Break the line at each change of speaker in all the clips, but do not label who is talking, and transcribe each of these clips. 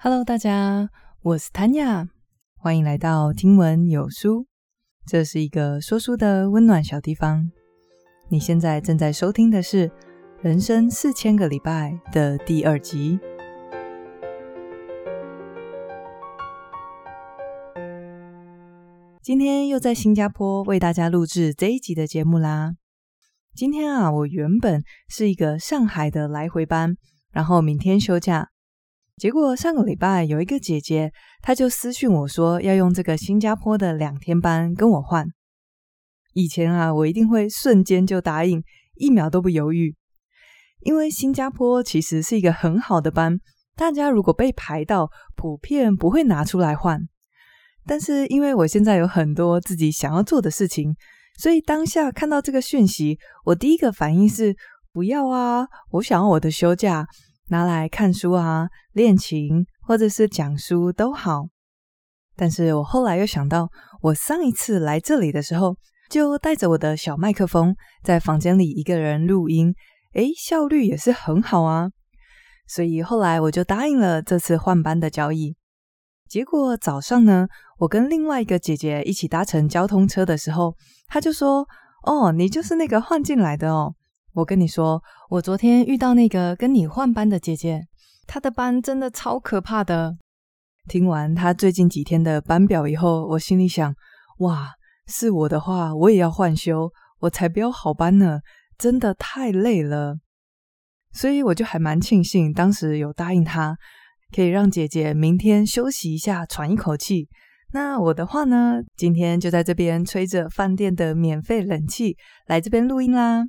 Hello，大家，我是 Tanya，欢迎来到听闻有书。这是一个说书的温暖小地方。你现在正在收听的是《人生四千个礼拜》的第二集。今天又在新加坡为大家录制这一集的节目啦。今天啊，我原本是一个上海的来回班，然后明天休假。结果上个礼拜有一个姐姐，她就私讯我说要用这个新加坡的两天班跟我换。以前啊，我一定会瞬间就答应，一秒都不犹豫，因为新加坡其实是一个很好的班，大家如果被排到，普遍不会拿出来换。但是因为我现在有很多自己想要做的事情，所以当下看到这个讯息，我第一个反应是不要啊，我想要我的休假。拿来看书啊，练琴或者是讲书都好。但是我后来又想到，我上一次来这里的时候，就带着我的小麦克风，在房间里一个人录音，诶，效率也是很好啊。所以后来我就答应了这次换班的交易。结果早上呢，我跟另外一个姐姐一起搭乘交通车的时候，她就说：“哦，你就是那个换进来的哦。”我跟你说，我昨天遇到那个跟你换班的姐姐，她的班真的超可怕的。听完她最近几天的班表以后，我心里想：哇，是我的话，我也要换休，我才不要好班呢，真的太累了。所以我就还蛮庆幸，当时有答应她，可以让姐姐明天休息一下，喘一口气。那我的话呢，今天就在这边吹着饭店的免费冷气来这边录音啦。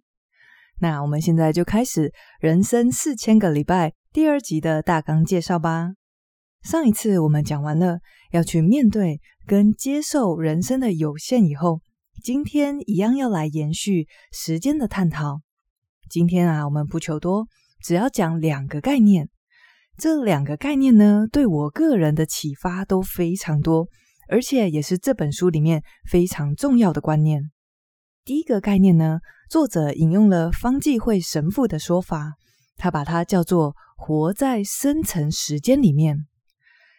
那我们现在就开始《人生四千个礼拜》第二集的大纲介绍吧。上一次我们讲完了要去面对跟接受人生的有限以后，今天一样要来延续时间的探讨。今天啊，我们不求多，只要讲两个概念。这两个概念呢，对我个人的启发都非常多，而且也是这本书里面非常重要的观念。第一个概念呢，作者引用了方济会神父的说法，他把它叫做“活在深层时间里面”。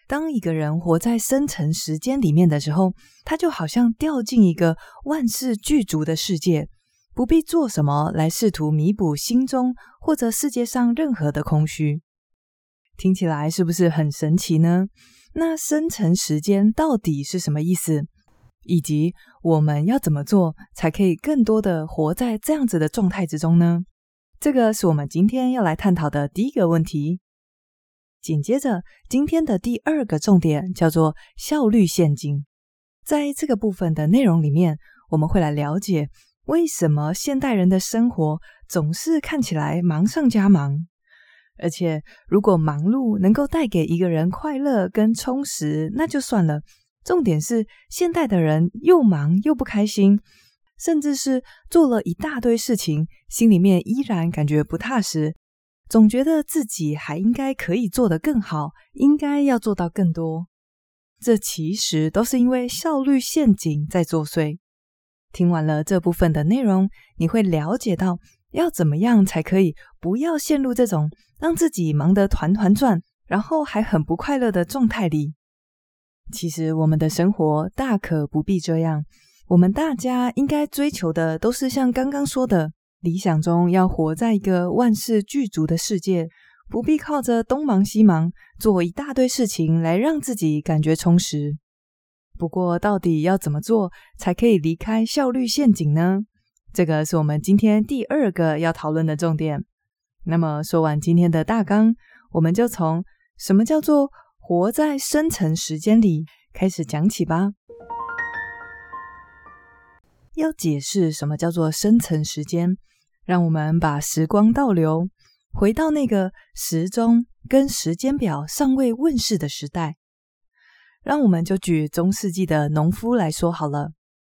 当一个人活在深层时间里面的时候，他就好像掉进一个万事俱足的世界，不必做什么来试图弥补心中或者世界上任何的空虚。听起来是不是很神奇呢？那深层时间到底是什么意思？以及我们要怎么做才可以更多的活在这样子的状态之中呢？这个是我们今天要来探讨的第一个问题。紧接着，今天的第二个重点叫做效率陷阱。在这个部分的内容里面，我们会来了解为什么现代人的生活总是看起来忙上加忙，而且如果忙碌能够带给一个人快乐跟充实，那就算了。重点是，现代的人又忙又不开心，甚至是做了一大堆事情，心里面依然感觉不踏实，总觉得自己还应该可以做得更好，应该要做到更多。这其实都是因为效率陷阱在作祟。听完了这部分的内容，你会了解到要怎么样才可以不要陷入这种让自己忙得团团转，然后还很不快乐的状态里。其实我们的生活大可不必这样，我们大家应该追求的都是像刚刚说的，理想中要活在一个万事俱足的世界，不必靠着东忙西忙做一大堆事情来让自己感觉充实。不过，到底要怎么做才可以离开效率陷阱呢？这个是我们今天第二个要讨论的重点。那么，说完今天的大纲，我们就从什么叫做活在深层时间里，开始讲起吧。要解释什么叫做深层时间，让我们把时光倒流，回到那个时钟跟时间表尚未问世的时代。让我们就举中世纪的农夫来说好了。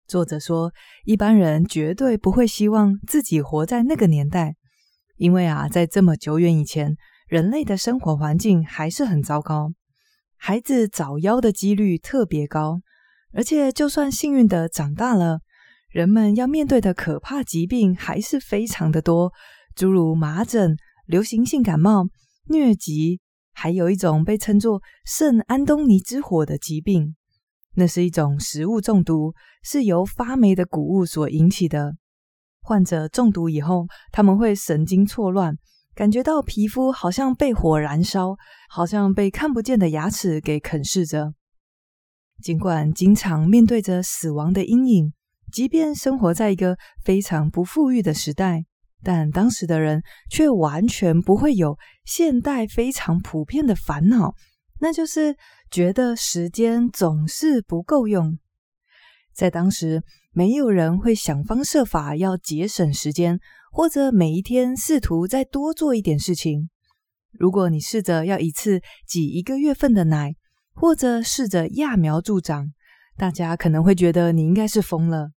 作者说，一般人绝对不会希望自己活在那个年代，因为啊，在这么久远以前，人类的生活环境还是很糟糕。孩子早夭的几率特别高，而且就算幸运的长大了，人们要面对的可怕疾病还是非常的多，诸如麻疹、流行性感冒、疟疾、还有一种被称作圣安东尼之火的疾病，那是一种食物中毒，是由发霉的谷物所引起的。患者中毒以后，他们会神经错乱，感觉到皮肤好像被火燃烧，好像被看不见的牙齿给啃噬着。尽管经常面对着死亡的阴影，即便生活在一个非常不富裕的时代，但当时的人却完全不会有现代非常普遍的烦恼，那就是觉得时间总是不够用。在当时，没有人会想方设法要节省时间，或者每一天试图再多做一点事情。如果你试着要一次挤一个月份的奶，或者试着揠苗助长，大家可能会觉得你应该是疯了。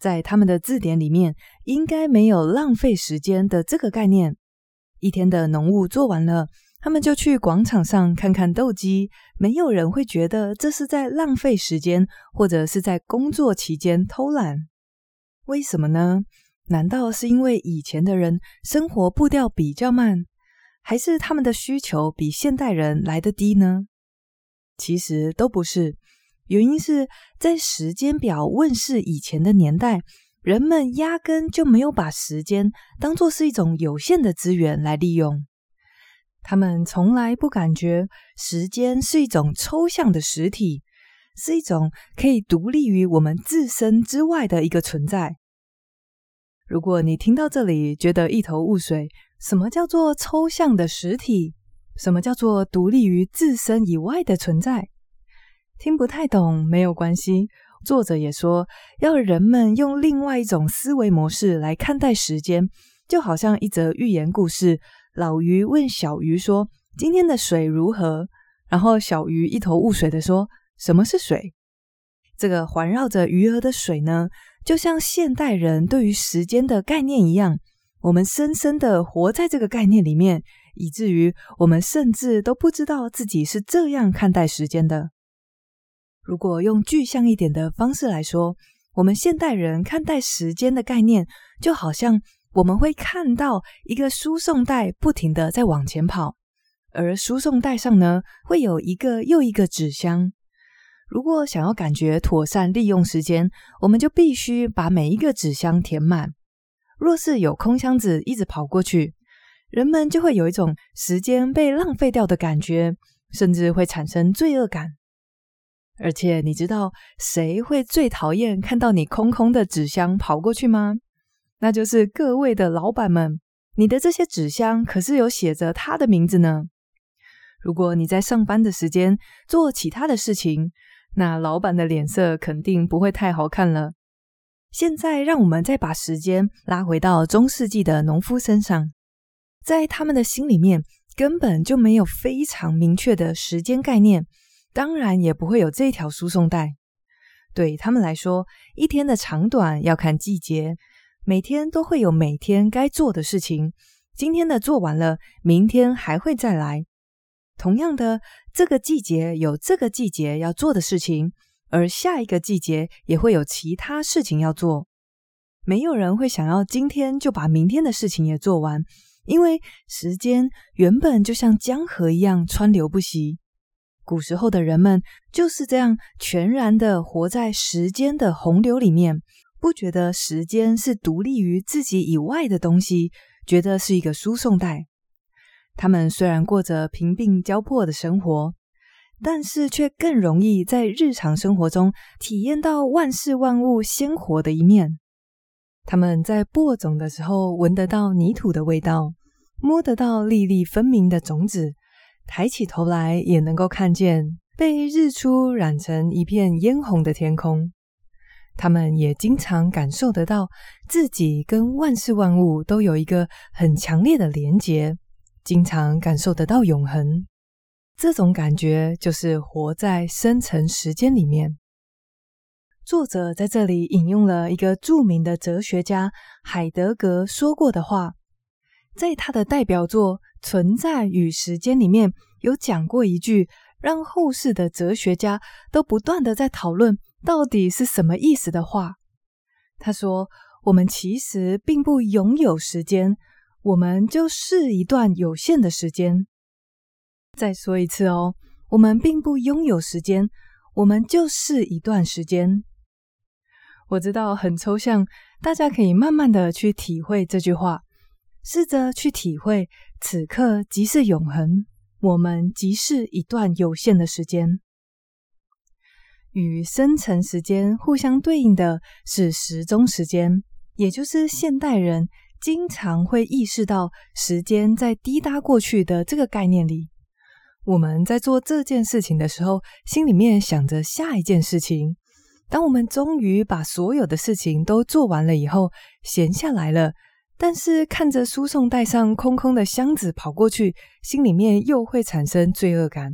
在他们的字典里面，应该没有浪费时间的这个概念。一天的农务做完了，他们就去广场上看看斗鸡。没有人会觉得这是在浪费时间，或者是在工作期间偷懒。为什么呢？难道是因为以前的人生活步调比较慢，还是他们的需求比现代人来得低呢？其实都不是，原因是在时间表问世以前的年代，人们压根就没有把时间当作是一种有限的资源来利用。他们从来不感觉时间是一种抽象的实体，是一种可以独立于我们自身之外的一个存在。如果你听到这里觉得一头雾水，什么叫做抽象的实体？什么叫做独立于自身以外的存在？听不太懂没有关系。作者也说，要人们用另外一种思维模式来看待时间，就好像一则寓言故事。老鱼问小鱼说：“今天的水如何？”然后小鱼一头雾水地说：“什么是水？”这个环绕着鱼儿的水呢，就像现代人对于时间的概念一样，我们深深的活在这个概念里面。以至于我们甚至都不知道自己是这样看待时间的。如果用具象一点的方式来说，我们现代人看待时间的概念，就好像我们会看到一个输送带不停的在往前跑，而输送带上呢，会有一个又一个纸箱。如果想要感觉妥善利用时间，我们就必须把每一个纸箱填满。若是有空箱子一直跑过去，人们就会有一种时间被浪费掉的感觉，甚至会产生罪恶感。而且，你知道谁会最讨厌看到你空空的纸箱跑过去吗？那就是各位的老板们。你的这些纸箱可是有写着他的名字呢。如果你在上班的时间做其他的事情，那老板的脸色肯定不会太好看了。现在，让我们再把时间拉回到中世纪的农夫身上。在他们的心里面，根本就没有非常明确的时间概念，当然也不会有这条输送带。对他们来说，一天的长短要看季节，每天都会有每天该做的事情。今天的做完了，明天还会再来。同样的，这个季节有这个季节要做的事情，而下一个季节也会有其他事情要做。没有人会想要今天就把明天的事情也做完。因为时间原本就像江河一样川流不息，古时候的人们就是这样全然的活在时间的洪流里面，不觉得时间是独立于自己以外的东西，觉得是一个输送带。他们虽然过着贫病交迫的生活，但是却更容易在日常生活中体验到万事万物鲜活的一面。他们在播种的时候闻得到泥土的味道，摸得到粒粒分明的种子，抬起头来也能够看见被日出染成一片嫣红的天空。他们也经常感受得到自己跟万事万物都有一个很强烈的连结，经常感受得到永恒。这种感觉就是活在深层时间里面。作者在这里引用了一个著名的哲学家海德格说过的话，在他的代表作《存在与时间》里面有讲过一句，让后世的哲学家都不断的在讨论到底是什么意思的话。他说：“我们其实并不拥有时间，我们就是一段有限的时间。”再说一次哦，我们并不拥有时间，我们就是一段时间。我知道很抽象，大家可以慢慢的去体会这句话，试着去体会，此刻即是永恒，我们即是一段有限的时间。与生成时间互相对应的是时钟时间，也就是现代人经常会意识到时间在滴答过去的这个概念里。我们在做这件事情的时候，心里面想着下一件事情。当我们终于把所有的事情都做完了以后，闲下来了，但是看着输送带上空空的箱子跑过去，心里面又会产生罪恶感。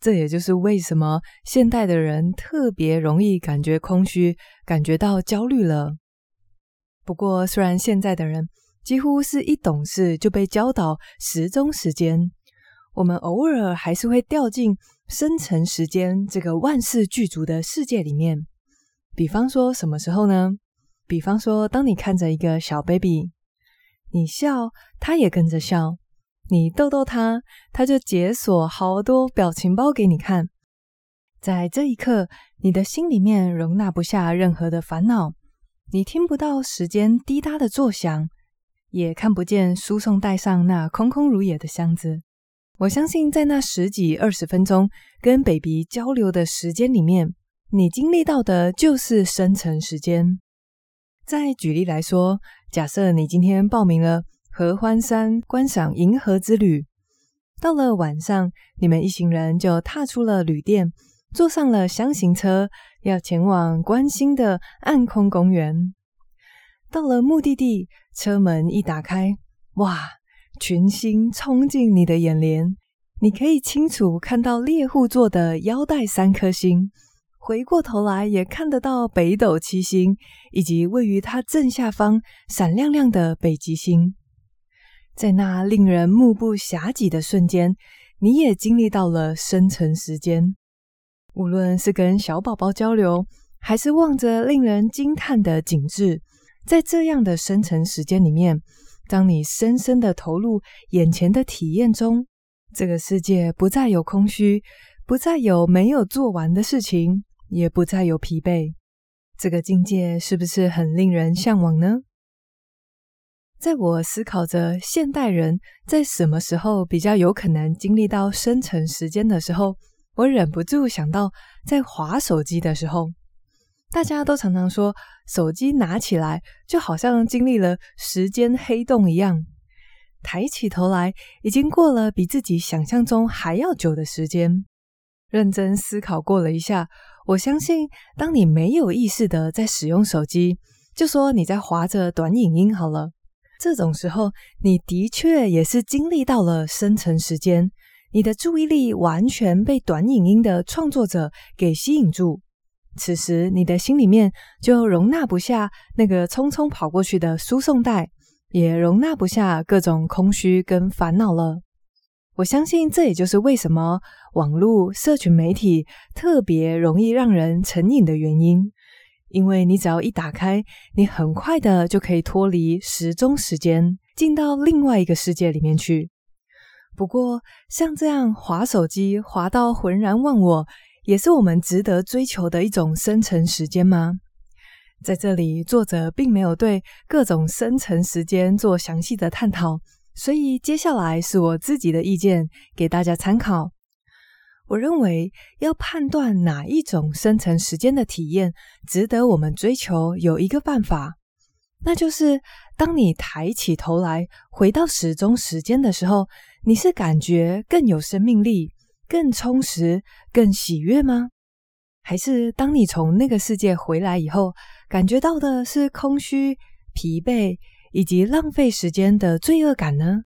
这也就是为什么现代的人特别容易感觉空虚，感觉到焦虑了。不过，虽然现在的人几乎是一懂事就被教导时钟时间，我们偶尔还是会掉进生成时间这个万事俱足的世界里面，比方说什么时候呢？比方说，当你看着一个小 baby，你笑，他也跟着笑；你逗逗他，他就解锁好多表情包给你看。在这一刻，你的心里面容纳不下任何的烦恼，你听不到时间滴答的作响，也看不见输送带上那空空如也的箱子。我相信，在那十几二十分钟跟 baby 交流的时间里面，你经历到的就是生成时间。再举例来说，假设你今天报名了合欢山观赏银河之旅，到了晚上，你们一行人就踏出了旅店，坐上了箱型车，要前往观星的暗空公园。到了目的地，车门一打开，哇！群星冲进你的眼帘，你可以清楚看到猎户座的腰带三颗星，回过头来也看得到北斗七星，以及位于它正下方闪亮亮的北极星。在那令人目不暇给的瞬间，你也经历到了生成时间。无论是跟小宝宝交流，还是望着令人惊叹的景致，在这样的生成时间里面。当你深深的投入眼前的体验中，这个世界不再有空虚，不再有没有做完的事情，也不再有疲惫。这个境界是不是很令人向往呢？在我思考着现代人在什么时候比较有可能经历到生成时间的时候，我忍不住想到在滑手机的时候。大家都常常说，手机拿起来就好像经历了时间黑洞一样，抬起头来，已经过了比自己想象中还要久的时间。认真思考过了一下，我相信，当你没有意识的在使用手机，就说你在滑着短影音好了，这种时候，你的确也是经历到了生成时间，你的注意力完全被短影音的创作者给吸引住。此时，你的心里面就容纳不下那个匆匆跑过去的输送带，也容纳不下各种空虚跟烦恼了。我相信，这也就是为什么网络社群媒体特别容易让人成瘾的原因。因为你只要一打开，你很快的就可以脱离时钟时间，进到另外一个世界里面去。不过，像这样滑手机滑到浑然忘我。也是我们值得追求的一种生存时间吗？在这里，作者并没有对各种生存时间做详细的探讨，所以接下来是我自己的意见，给大家参考。我认为，要判断哪一种生存时间的体验值得我们追求，有一个办法，那就是当你抬起头来，回到时钟时间的时候，你是感觉更有生命力。更充实、更喜悦吗？还是当你从那个世界回来以后，感觉到的是空虚、疲惫以及浪费时间的罪恶感呢？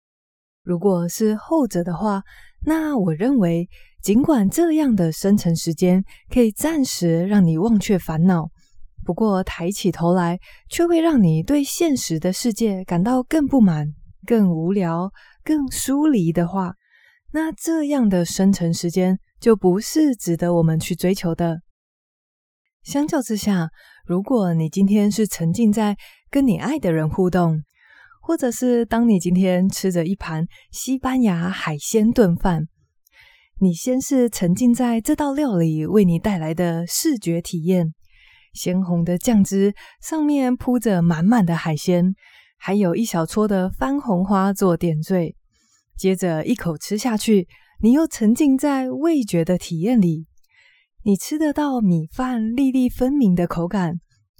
如果是后者的话，那我认为，尽管这样的生成时间可以暂时让你忘却烦恼，不过抬起头来，却会让你对现实的世界感到更不满、更无聊、更疏离的话。那这样的生成时间就不是值得我们去追求的。相较之下，如果你今天是沉浸在跟你爱的人互动，或者是当你今天吃着一盘西班牙海鲜炖饭，你先是沉浸在这道料理为你带来的视觉体验，鲜红的酱汁上面铺着满满的海鲜，还有一小撮的番红花做点缀。接着一口吃下去，你又沉浸在味觉的体验里，你吃得到米饭粒粒分明的口感，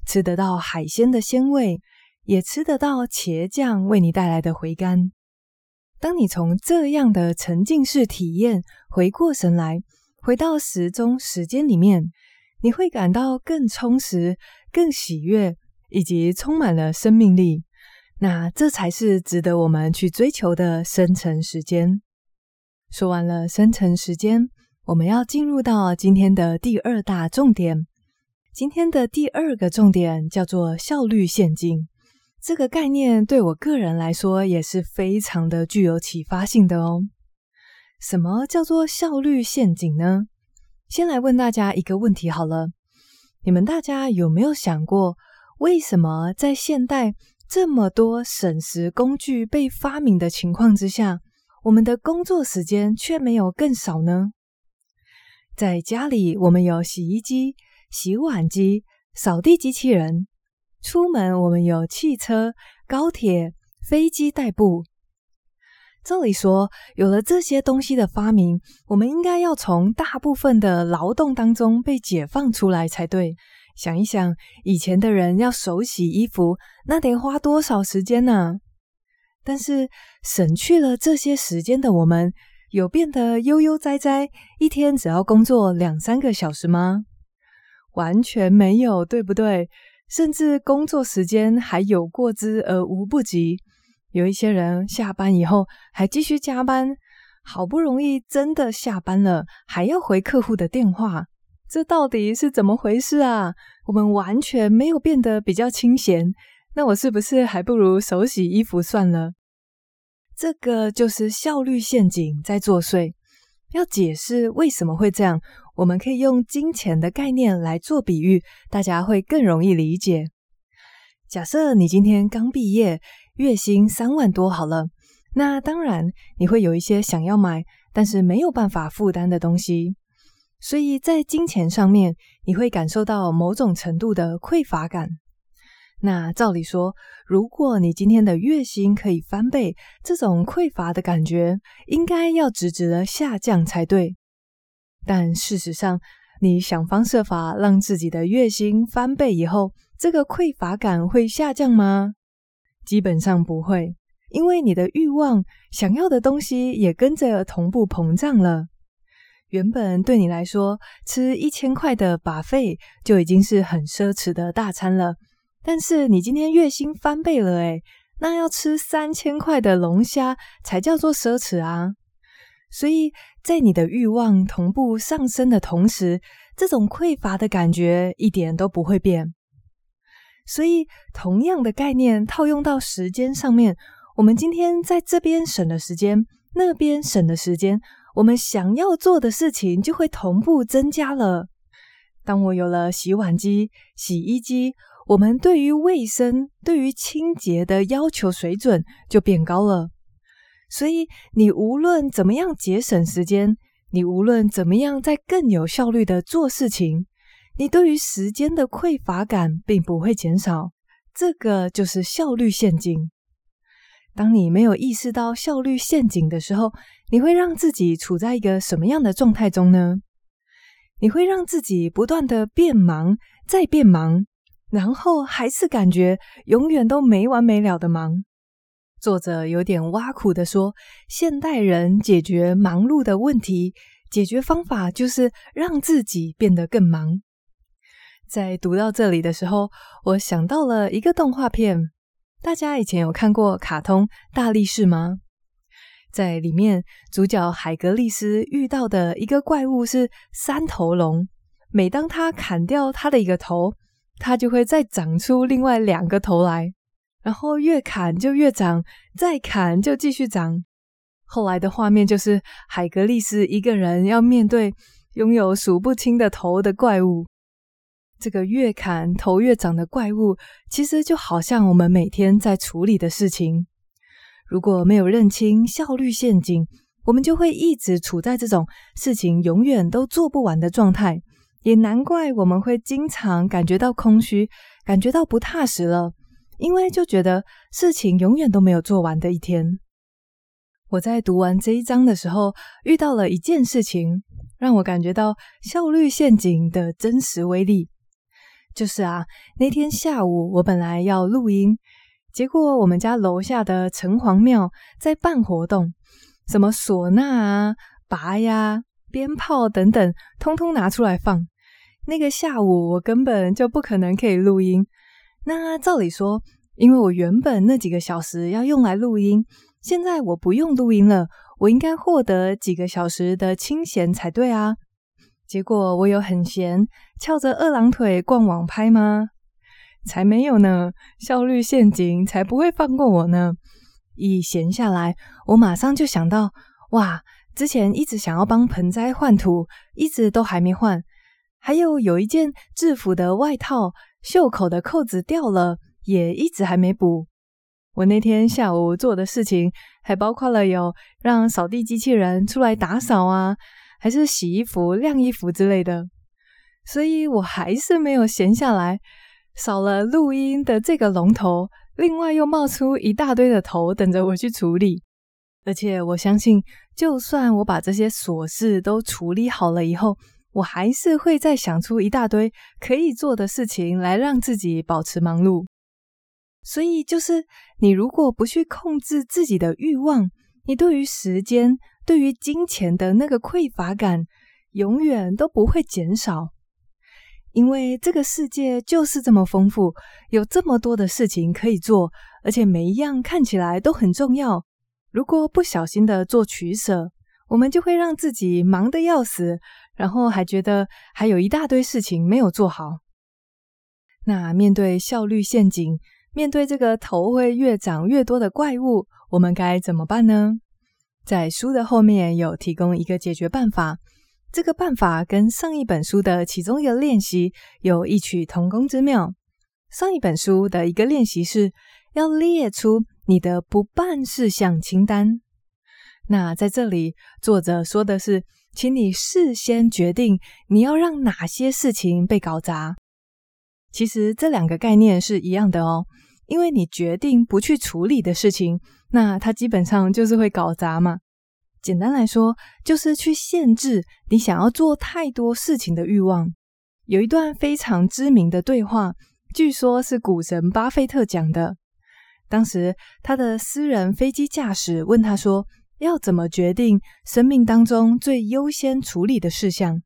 吃得到海鲜的鲜味，也吃得到茄酱为你带来的回甘。当你从这样的沉浸式体验回过神来，回到时钟时间里面，你会感到更充实、更喜悦，以及充满了生命力。那这才是值得我们去追求的生成时间。说完了生成时间，我们要进入到今天的第二大重点。今天的第二个重点叫做效率陷阱。这个概念对我个人来说也是非常的具有启发性的哦。什么叫做效率陷阱呢？先来问大家一个问题好了，你们大家有没有想过，为什么在现代这么多省时工具被发明的情况之下，我们的工作时间却没有更少呢？在家里，我们有洗衣机、洗碗机、扫地机器人。出门，我们有汽车、高铁、飞机代步。照理说，有了这些东西的发明，我们应该要从大部分的劳动当中被解放出来才对。想一想，以前的人要手洗衣服，那得花多少时间呢？但是，省去了这些时间的我们，有变得悠悠哉哉，一天只要工作两三个小时吗？完全没有，对不对？甚至工作时间还有过之而无不及，有一些人下班以后还继续加班，好不容易真的下班了，还要回客户的电话，这到底是怎么回事啊？我们完全没有变得比较清闲，那我是不是还不如手洗衣服算了？这个就是效率陷阱在作祟。要解释为什么会这样，我们可以用金钱的概念来做比喻，大家会更容易理解。假设你今天刚毕业，月薪三万多好了，那当然你会有一些想要买，但是没有办法负担的东西，所以在金钱上面，你会感受到某种程度的匮乏感。那照理说，如果你今天的月薪可以翻倍，这种匮乏的感觉应该要直直的下降才对。但事实上，你想方设法让自己的月薪翻倍以后，这个匮乏感会下降吗？基本上不会，因为你的欲望、想要的东西也跟着同步膨胀了。原本对你来说，吃一千块的把费就已经是很奢侈的大餐了。但是你今天月薪翻倍了诶，那要吃三千块的龙虾才叫做奢侈啊！所以在你的欲望同步上升的同时，这种匮乏的感觉一点都不会变。所以同样的概念套用到时间上面，我们今天在这边省的时间，那边省的时间，我们想要做的事情就会同步增加了。当我有了洗碗机、洗衣机，我们对于卫生、对于清洁的要求水准就变高了，所以你无论怎么样节省时间，你无论怎么样在更有效率的做事情，你对于时间的匮乏感并不会减少。这个就是效率陷阱。当你没有意识到效率陷阱的时候，你会让自己处在一个什么样的状态中呢？你会让自己不断的变忙，再变忙。然后还是感觉永远都没完没了的忙。作者有点挖苦的说，现代人解决忙碌的问题，解决方法就是让自己变得更忙。在读到这里的时候，我想到了一个动画片，大家以前有看过卡通《大力士》吗？在里面，主角海格力斯遇到的一个怪物是三头龙，每当他砍掉他的一个头，他就会再长出另外两个头来，然后越砍就越长，再砍就继续长。后来的画面就是海格力斯一个人要面对拥有数不清的头的怪物。这个越砍头越长的怪物，其实就好像我们每天在处理的事情。如果没有认清效率陷阱，我们就会一直处在这种事情永远都做不完的状态。也难怪我们会经常感觉到空虚，感觉到不踏实了，因为就觉得事情永远都没有做完的一天。我在读完这一章的时候，遇到了一件事情，让我感觉到效率陷阱的真实威力。就是啊，那天下午我本来要录音，结果我们家楼下的城隍庙在办活动，什么唢呐啊、拔呀、鞭炮等等，通通拿出来放。那个下午我根本就不可能可以录音。那照理说，因为我原本那几个小时要用来录音，现在我不用录音了，我应该获得几个小时的清闲才对啊。结果我有很闲，翘着二郎腿逛网拍吗？才没有呢！效率陷阱才不会放过我呢！一闲下来，我马上就想到，哇，之前一直想要帮盆栽换土，一直都还没换。还有有一件制服的外套，袖口的扣子掉了，也一直还没补。我那天下午做的事情，还包括了有让扫地机器人出来打扫啊。还是洗衣服、晾衣服之类的，所以我还是没有闲下来。少了录音的这个龙头，另外又冒出一大堆的头等着我去处理。而且我相信，就算我把这些琐事都处理好了以后，我还是会再想出一大堆可以做的事情来让自己保持忙碌。所以，就是你如果不去控制自己的欲望，你对于时间，对于金钱的那个匮乏感，永远都不会减少，因为这个世界就是这么丰富，有这么多的事情可以做，而且每一样看起来都很重要。如果不小心的做取舍，我们就会让自己忙得要死，然后还觉得还有一大堆事情没有做好。那面对效率陷阱，面对这个头会越长越多的怪物，我们该怎么办呢？在书的后面有提供一个解决办法，这个办法跟上一本书的其中一个练习有异曲同工之妙。上一本书的一个练习是要列出你的不办事项清单，那在这里作者说的是，请你事先决定你要让哪些事情被搞砸。其实这两个概念是一样的哦。因为你决定不去处理的事情，那它基本上就是会搞砸嘛。简单来说，就是去限制你想要做太多事情的欲望。有一段非常知名的对话，据说是股神巴菲特讲的。当时他的私人飞机驾驶问他说：“要怎么决定生命当中最优先处理的事项？”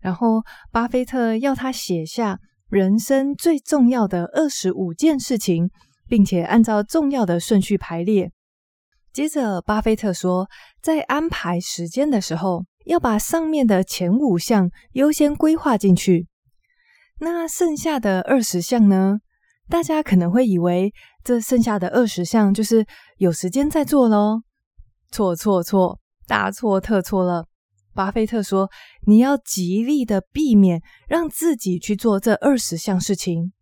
然后巴菲特要他写下。人生最重要的二十五件事情，并且按照重要的顺序排列。接着，巴菲特说，在安排时间的时候，要把上面的前五项优先规划进去。那剩下的二十项呢？大家可能会以为，这剩下的二十项就是有时间再做喽。错错错，大错特错了。巴菲特说：“你要极力的避免让自己去做这二十项事情，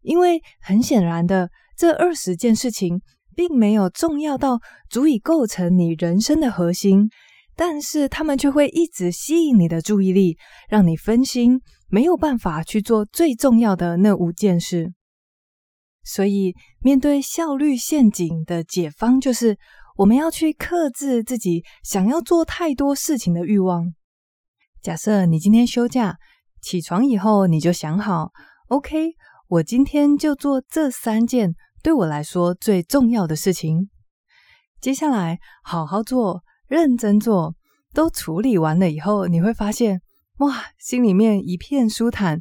因为很显然的，这二十件事情并没有重要到足以构成你人生的核心，但是他们却会一直吸引你的注意力，让你分心，没有办法去做最重要的那五件事。所以，面对效率陷阱的解方就是。”我们要去克制自己想要做太多事情的欲望。假设你今天休假，起床以后你就想好，OK，我今天就做这三件对我来说最重要的事情。接下来好好做，认真做，都处理完了以后，你会发现，哇，心里面一片舒坦，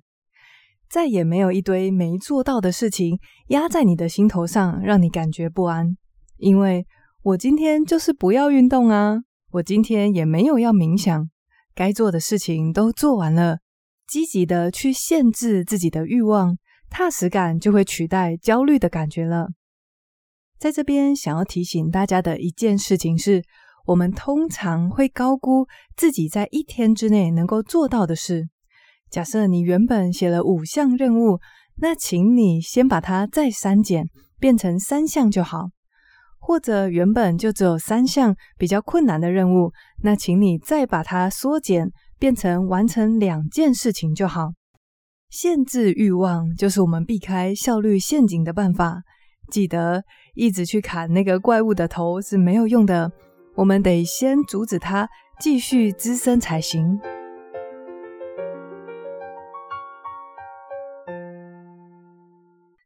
再也没有一堆没做到的事情压在你的心头上，让你感觉不安，因为。我今天就是不要运动啊！我今天也没有要冥想，该做的事情都做完了。积极的去限制自己的欲望，踏实感就会取代焦虑的感觉了。在这边想要提醒大家的一件事情是，我们通常会高估自己在一天之内能够做到的事。假设你原本写了五项任务，那请你先把它再删减，变成三项就好。或者原本就只有三项比较困难的任务，那请你再把它缩减，变成完成两件事情就好。限制欲望就是我们避开效率陷阱的办法。记得一直去砍那个怪物的头是没有用的，我们得先阻止它继续滋生才行。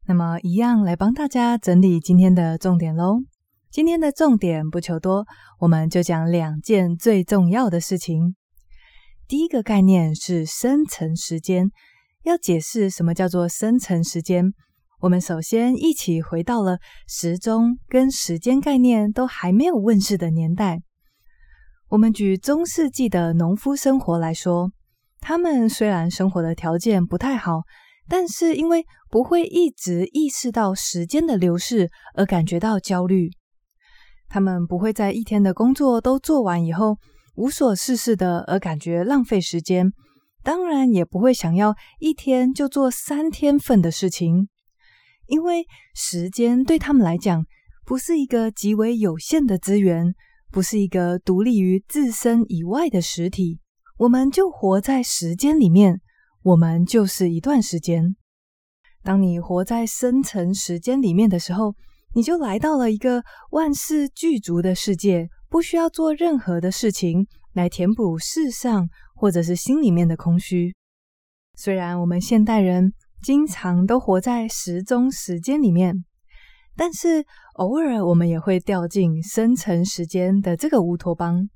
那么，一样来帮大家整理今天的重点喽。今天的重点不求多，我们就讲两件最重要的事情。第一个概念是生成时间。要解释什么叫做生成时间，我们首先一起回到了时钟跟时间概念都还没有问世的年代。我们举中世纪的农夫生活来说，他们虽然生活的条件不太好，但是因为不会一直意识到时间的流逝而感觉到焦虑，他们不会在一天的工作都做完以后无所事事的而感觉浪费时间。当然也不会想要一天就做三天份的事情，因为时间对他们来讲不是一个极为有限的资源，不是一个独立于自身以外的实体。我们就活在时间里面，我们就是一段时间。当你活在深层时间里面的时候，你就来到了一个万事俱足的世界，不需要做任何的事情来填补世上。或者是心里面的空虚。虽然我们现代人经常都活在时钟时间里面，但是偶尔我们也会掉进生成时间的这个乌托邦。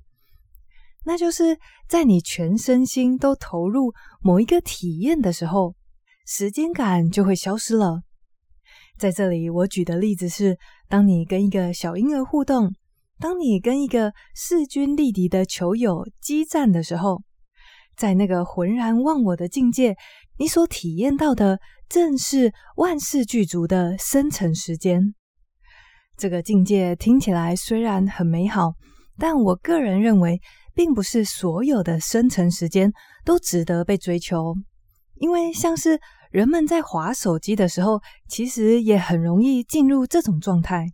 那就是在你全身心都投入某一个体验的时候，时间感就会消失了。在这里，我举的例子是：当你跟一个小婴儿互动，当你跟一个势均力敌的球友激战的时候。在那个浑然忘我的境界，你所体验到的正是万事具足的生成时间。这个境界听起来虽然很美好，但我个人认为，并不是所有的生成时间都值得被追求。因为像是人们在滑手机的时候，其实也很容易进入这种状态，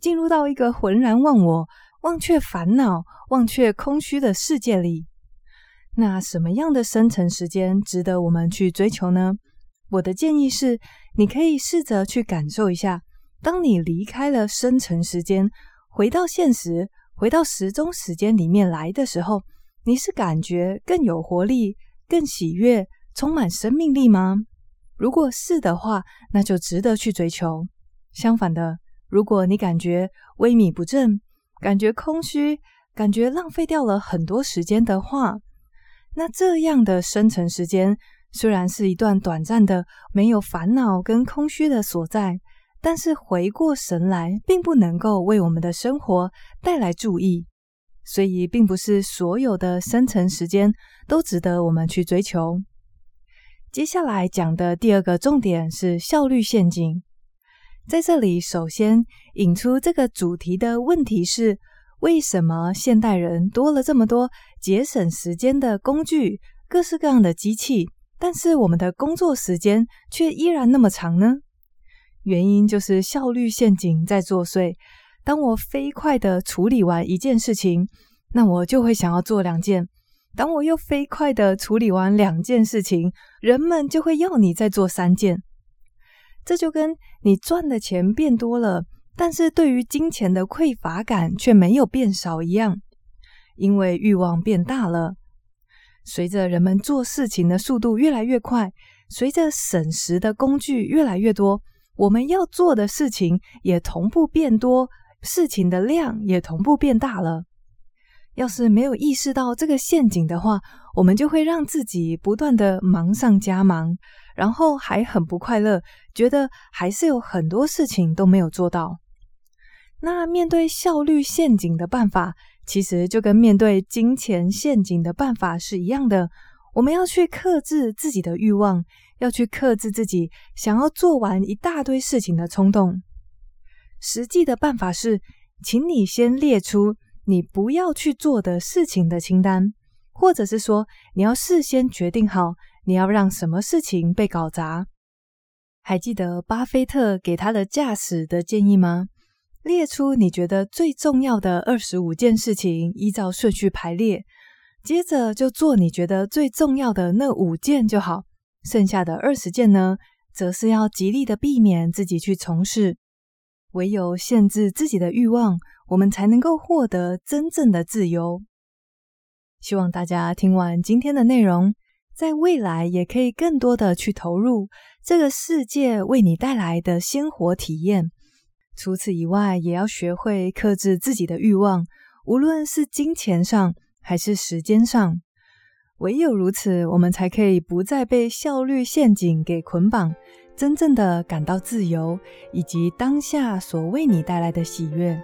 进入到一个浑然忘我、忘却烦恼、忘却空虚的世界里。那什么样的生成时间值得我们去追求呢？我的建议是，你可以试着去感受一下，当你离开了生成时间，回到现实，回到时钟时间里面来的时候，你是感觉更有活力、更喜悦、充满生命力吗？如果是的话，那就值得去追求。相反的，如果你感觉萎靡不振，感觉空虚，感觉浪费掉了很多时间的话，那这样的生成时间虽然是一段短暂的、没有烦恼跟空虚的所在，但是回过神来，并不能够为我们的生活带来注意。所以，并不是所有的生成时间都值得我们去追求。接下来讲的第二个重点是效率陷阱。在这里，首先引出这个主题的问题是。为什么现代人多了这么多节省时间的工具，各式各样的机器，但是我们的工作时间却依然那么长呢？原因就是效率陷阱在作祟。当我飞快地处理完一件事情，那我就会想要做两件；当我又飞快地处理完两件事情，人们就会要你再做三件。这就跟你赚的钱变多了。但是对于金钱的匮乏感却没有变少一样，因为欲望变大了。随着人们做事情的速度越来越快，随着省时的工具越来越多，我们要做的事情也同步变多，事情的量也同步变大了。要是没有意识到这个陷阱的话，我们就会让自己不断的忙上加忙，然后还很不快乐，觉得还是有很多事情都没有做到。那面对效率陷阱的办法，其实就跟面对金钱陷阱的办法是一样的。我们要去克制自己的欲望，要去克制自己想要做完一大堆事情的冲动。实际的办法是，请你先列出你不要去做的事情的清单，或者是说，你要事先决定好你要让什么事情被搞砸。还记得巴菲特给他的驾驶的建议吗？列出你觉得最重要的二十五件事情，依照顺序排列，接着就做你觉得最重要的那五件就好。剩下的二十件呢，则是要极力的避免自己去从事。唯有限制自己的欲望，我们才能够获得真正的自由。希望大家听完今天的内容，在未来也可以更多的去投入这个世界为你带来的鲜活体验。除此以外，也要学会克制自己的欲望，无论是金钱上还是时间上。唯有如此，我们才可以不再被效率陷阱给捆绑，真正的感到自由，以及当下所为你带来的喜悦。